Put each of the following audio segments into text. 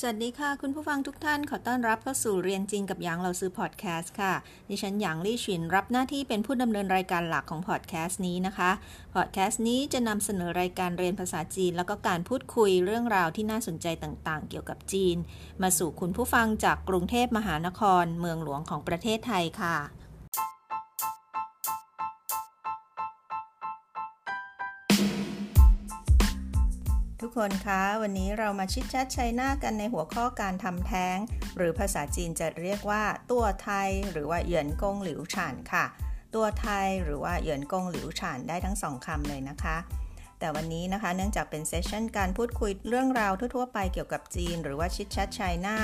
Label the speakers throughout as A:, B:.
A: สวัสดีค่ะ คุณผู้ฟังทุกท่านขอต้อนรับเข้าสู่เรียนจริงกับหยางเราซื้อพอดแคสต์ค่ะ ดิฉันหยางลี่ชินรับหน้าที่เป็นผู้ดำเนินรายการหลักของพอดแคสต์นี้นะคะพอดแคสต์นี้จะนำเสนอรายการเรียนภาษาจีน แล้วก็การพูดคุยเรื่องราวที่น่าสนใจต่างๆ เกี่ยวกับจีน มาสู่คุณผู้ฟังจากกรุงเทพมหานคร เมืองหลวงของประเทศไทยค่ะ คนคะ วันนี้เรามาชิดชัดชัยหน้ากันในหัวข้อการทำแท้ง หรือภาษาจีนจะเรียกว่าตัวไทย หรือว่าเหยินกงหลิวฉานค่ะ ตัวไทยหรือว่าเหยินกงหลิวฉานได้ทั้งสองคำเลยนะคะ แต่วันนี้นะคะเนื่องจากเป็นเซสชันการพูดคุยเรื่องราวทั่วๆไปเกี่ยวกับจีน หรือว่าชิดชัดชัยหน้า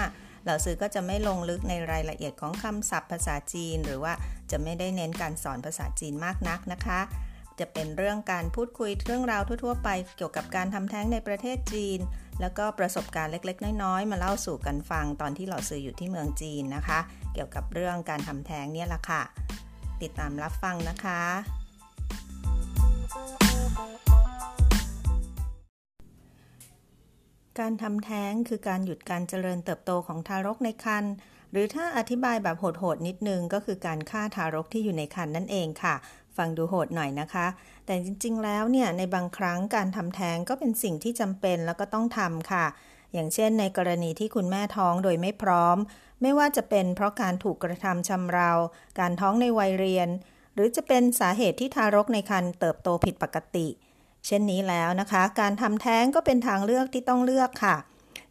A: เหล่าซื้อก็จะไม่ลงลึกในรายละเอียดของคำศัพท์ภาษาจีน หรือว่าจะไม่ได้เน้นการสอนภาษาจีนมากนักนะคะ จะเป็นเรื่องการพูดคุยเรื่องราวทั่ว ๆ ไป เกี่ยวกับการทำแท้งในประเทศจีน แล้วก็ประสบการณ์เล็กๆ น้อยๆ มาเล่าสู่กันฟังตอนที่เราซื้ออยู่ที่เมืองจีนนะคะ เกี่ยวกับเรื่องการทำแท้งเนี่ยแหละค่ะ ติดตามรับฟังนะคะ การทำแท้งคือการหยุดการเจริญเติบโตของทารกในครรภ์หรือถ้าอธิบายแบบโหดๆนิดนึงก็คือการฆ่าทารกที่อยู่ในครรภ์นั่นเองค่ะ ฟังดูโหดหน่อยนะคะ แต่จริง ๆ แล้วเนี่ยในบางครั้งการทำแท้งก็เป็นสิ่งที่จำเป็นแล้วก็ต้องทำค่ะ อย่างเช่น ในกรณีที่คุณแม่ท้องโดยไม่พร้อม ไม่ว่าจะเป็นเพราะการถูกกระทำชำเรา การท้องในวัยเรียน หรือจะเป็นสาเหตุที่ทารกในครรภ์เติบโตผิดปกติ เช่นนี้แล้วนะคะ การทำแท้งก็เป็นทางเลือกที่ต้องเลือกค่ะ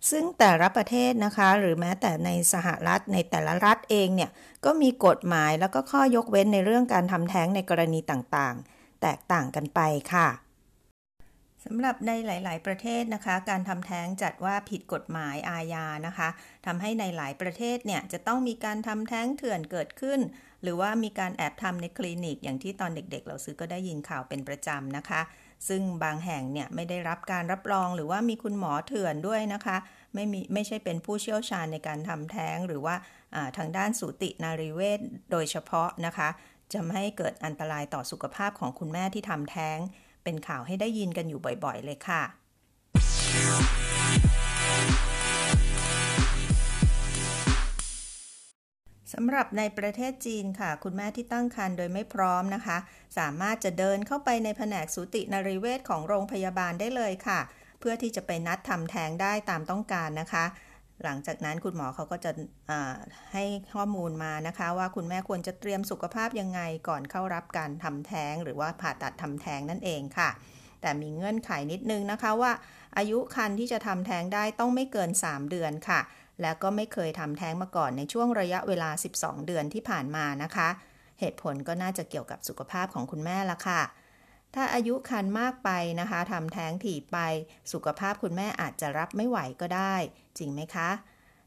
A: ซึ่งแต่ละประเทศนะคะ หรือแม้แต่ในสหรัฐในแต่ละรัฐเองเนี่ยก็มีกฎหมายแล้วก็ข้อยกเว้นในเรื่องการทำแท้งในกรณีต่างๆ แตกต่างกันไปค่ะ สำหรับในหลาย ๆ ประเทศนะคะ การทำแท้งจัดว่าผิดกฎหมายอาญานะคะทำให้ในหลายประเทศเนี่ยจะต้องมีการทำแท้งเถื่อนเกิดขึ้น หรือว่ามีการแอบทำในคลินิก อย่างที่ตอนเด็ก ๆ เราซื้อก็ได้ยินข่าวเป็นประจำนะคะ ซึ่งบางแห่งเนี่ยไม่ได้รับการรับรองหรือว่ามีคุณหมอเถื่อนด้วยนะคะ ไม่มีไม่ใช่เป็นผู้เชี่ยวชาญในการทำแท้งหรือว่าทางด้านสูตินารีเวชโดยเฉพาะนะคะจะไม่ให้เกิดอันตรายต่อสุขภาพของคุณแม่ที่ทำแท้ง เป็นข่าวให้ได้ยินกันอยู่บ่อยๆ เลยค่ะ สำหรับในประเทศจีนค่ะ คุณแม่ที่ตั้งครรภ์โดยไม่พร้อมนะคะ สามารถจะเดินเข้าไปในแผนกสูตินรีเวชของโรงพยาบาลได้เลยค่ะ เพื่อที่จะไปนัดทำแท้งได้ตามต้องการนะคะ หลังจากนั้นคุณหมอเขาก็จะให้ข้อมูลมานะคะ ว่าคุณแม่ควรจะเตรียมสุขภาพยังไงก่อนเข้ารับการทำแท้ง หรือว่าผ่าตัดทำแท้งนั่นเองค่ะ แต่มีเงื่อนไขนิดนึงนะคะว่า อายุคันที่จะทำแท้งได้ต้องไม่เกิน 3 เดือนค่ะ แล้วก็ไม่เคยทำแท้งมาก่อนในช่วงระยะเวลา 12 เดือนที่ผ่านมานะคะ เหตุผลก็น่าจะเกี่ยวกับสุขภาพของคุณแม่ละค่ะ ถ้าอายุคันมากไปนะคะทำแท้งถี่ไป สุขภาพคุณแม่อาจจะรับไม่ไหวก็ได้ จริงไหมคะ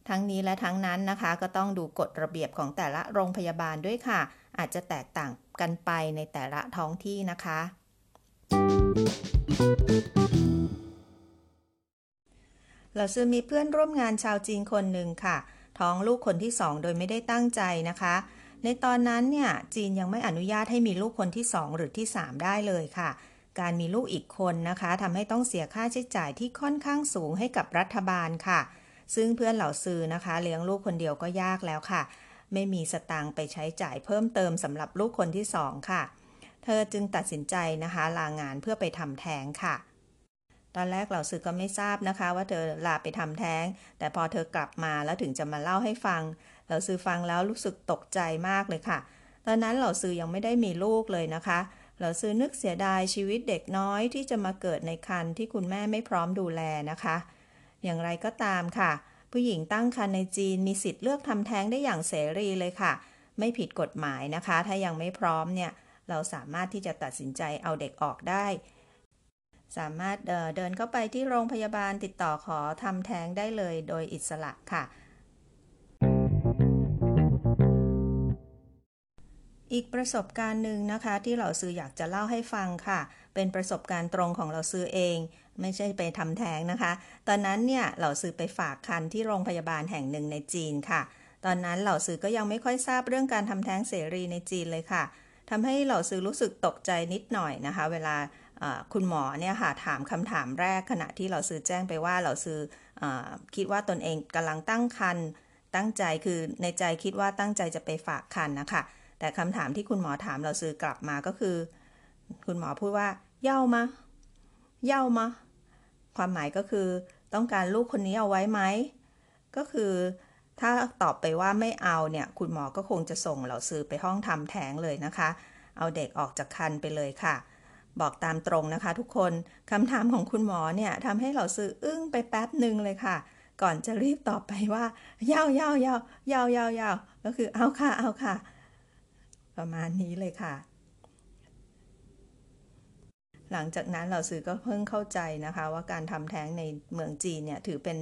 A: ทั้งนี้และทั้งนั้นนะคะ ก็ต้องดูกฎระเบียบของแต่ละโรงพยาบาลด้วยค่ะ อาจจะแตกต่างกันไปในแต่ละท้องที่นะคะ เราซื้อมีเพื่อนร่วมงานชาวจีนคนหนึ่งค่ะ ท้องลูกคนที่สองโดยไม่ได้ตั้งใจนะคะ ในตอนนั้นเนี่ยจีนยังไม่อนุญาตให้มีลูกคนที่ 2 หรือที่ 3 ได้เลยค่ะ การมีลูกอีกคนนะคะทำให้ต้องเสียค่าใช้จ่ายที่ค่อนข้างสูงให้กับรัฐบาลค่ะ ซึ่งเพื่อนเหล่าซื้อนะคะ เลี้ยงลูกคนเดียวก็ยากแล้วค่ะ ไม่มีสตางค์ไปใช้จ่ายเพิ่มเติมสำหรับลูกคนที่สองค่ะ เธอจึงตัดสินใจนะคะลางานเพื่อไปทำแท้งค่ะตอนแรกเหล่าซื้อก็ไม่ทราบนะคะ ว่าเธอลาไปทำแท้ง แต่พอเธอกลับมาแล้วถึงจะมาเล่าให้ฟัง เหล่าซื้อฟังแล้วรู้สึกตกใจมากเลยค่ะ ตอนนั้นเหล่าซื้อยังไม่ได้มีลูกเลยนะคะ เหล่าซื้อนึกเสียดายชีวิตเด็กน้อยที่จะมาเกิดในครรภ์ที่คุณแม่ไม่พร้อมดูแลนะคะ อย่างไรก็ตามค่ะ ผู้หญิงตั้งครรภ์ในจีนมีสิทธิ์เลือกทำแท้งได้อย่างเสรีเลยค่ะ ไม่ผิดกฎหมายนะคะ ถ้ายังไม่พร้อมเนี่ยเราสามารถที่จะตัดสินใจเอาเด็กออกได้ สามารถเดินเข้าไปที่โรงพยาบาลติดต่อขอทำแท้งได้เลยโดยอิสระค่ะ อีกประสบการณ์หนึ่งนะคะ ที่เราซื้ออยากจะเล่าให้ฟังค่ะ เป็นประสบการณ์ตรงของเราซื้อเอง ไม่ใช่ไปทำแท้งนะคะ ตอนนั้นเนี่ยเราซื้อไปฝากคันที่โรงพยาบาลแห่งหนึ่งในจีนค่ะ ตอนนั้นเหล่าซื้อก็ยังไม่ค่อยทราบเรื่องการทำแท้งเสรีในจีนเลยค่ะทำให้เหล่าซื้อรู้สึกตกใจนิดหน่อยนะคะ เวลาคุณหมอเนี่ยค่ะถามคำถามแรกขณะที่เราซื้อแจ้งไปว่าเราซื้ออคิดว่าตนเองกำลังตั้งคันตั้งใจคือในใจคิดว่าตั้งใจจะไปฝากคันนะคะ แต่คำถามที่คุณหมอถามเราซื้อกลับมาก็คือ คุณหมอพูดว่า เย่ามา เย่ามา ความหมายก็คือ ต้องการลูกคนนี้เอาไว้ไหม ก็คือถ้าตอบไปว่าไม่เอาเนี่ย คุณหมอก็คงจะส่งเราซื้อไปห้องทำแท้งเลยนะคะ เอาเด็กออกจากคันไปเลยค่ะ บอกตามตรงนะคะ ทุกคนคำถามของคุณหมอเนี่ยทำให้เราซื้ออึ้งไปแป๊บหนึ่งเลยค่ะ ก่อนจะรีบตอบไปว่าเย่าเย่าเย่าเย่าเย่าเย่าก็คือเอาค่ะเอาค่ะ ประมาณนี้เลยค่ะ หลังจากนั้นเราซื้อก็เพิ่งเข้าใจนะคะ ว่าการทำแท้งในเมืองจีนเนี่ยถือเป็น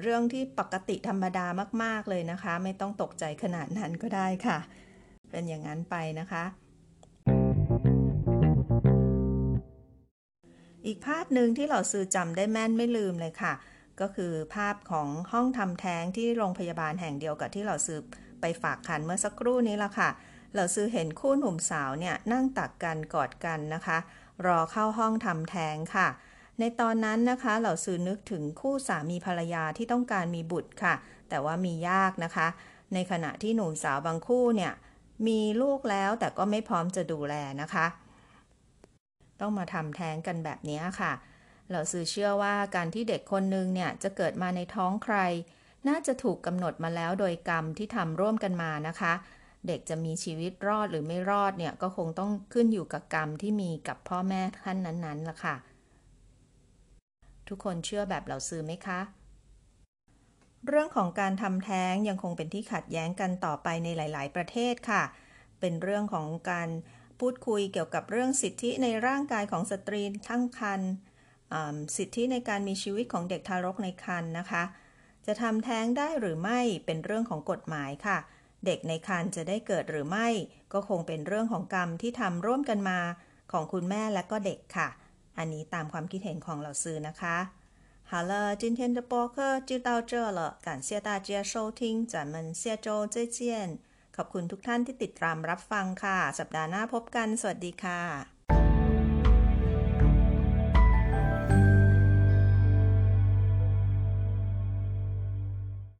A: เรื่องที่ปกติธรรมดามาก ๆ เลยนะคะ ไม่ต้องตกใจขนาดนั้นก็ได้ค่ะ เป็นอย่างนั้นไปนะคะ อีกภาพหนึ่งที่เราซื้อจำได้แม่นไม่ลืมเลยค่ะ ก็คือภาพของห้องทำแท้งที่โรงพยาบาลแห่งเดียวกับที่เราซื้อไปฝากคันเมื่อสักครู่นี้ละค่ะ เราซื้อเห็นคู่หนุ่มสาวเนี่ยนั่งตักกันกอดกันนะคะ รอเข้าห้องทำแท้งค่ะ ในตอนนั้นนะคะเราซื้อนึกถึงคู่สามีภรรยาที่ต้องการมีบุตรค่ะ แต่ว่ามียากนะคะ ในขณะที่หนุ่มสาวบางคู่เนี่ยมีลูกแล้วแต่ก็ไม่พร้อมจะดูแลนะคะ ต้องมาทำแท้งกันแบบนี้ค่ะเราซื้อเชื่อว่าการที่เด็กคนนึงเนี่ยจะเกิดมาในท้องใคร น่าจะถูกกำหนดมาแล้วโดยกรรมที่ทำร่วมกันมานะคะ เด็กจะมีชีวิตรอดหรือไม่รอดเนี่ยก็คงต้องขึ้นอยู่กับกรรมที่มีกับพ่อแม่ท่านนั้นๆล่ะค่ะ ทุกคนเชื่อแบบเราซื้อไหมคะ เรื่องของการทำแท้งยังคงเป็นที่ขัดแย้งกันต่อไปในหลาย ๆ ประเทศค่ะ เป็นเรื่องของการพูดคุยเกี่ยวกับเรื่องสิทธิในร่างกายของสตรีทั้งครรภ์สิทธิในการมีชีวิตของเด็กทารกในครรภ์นะคะ จะทำแท้งได้หรือไม่เป็นเรื่องของกฎหมายค่ะ เด็กในครรภ์จะได้เกิดหรือไม่ ก็คงเป็นเรื่องของกรรมที่ทำร่วมกันมาของคุณแม่และก็เด็กค่ะ อันนี้ตามความคิดเห็นของเราซื้อนะคะ好了，今天的播客就到这了，感谢大家收听，咱们下周再见。ขอบคุณทุกท่านที่ติดตามรับฟังค่ะ สัปดาห์หน้าพบกัน สวัสดีค่ะ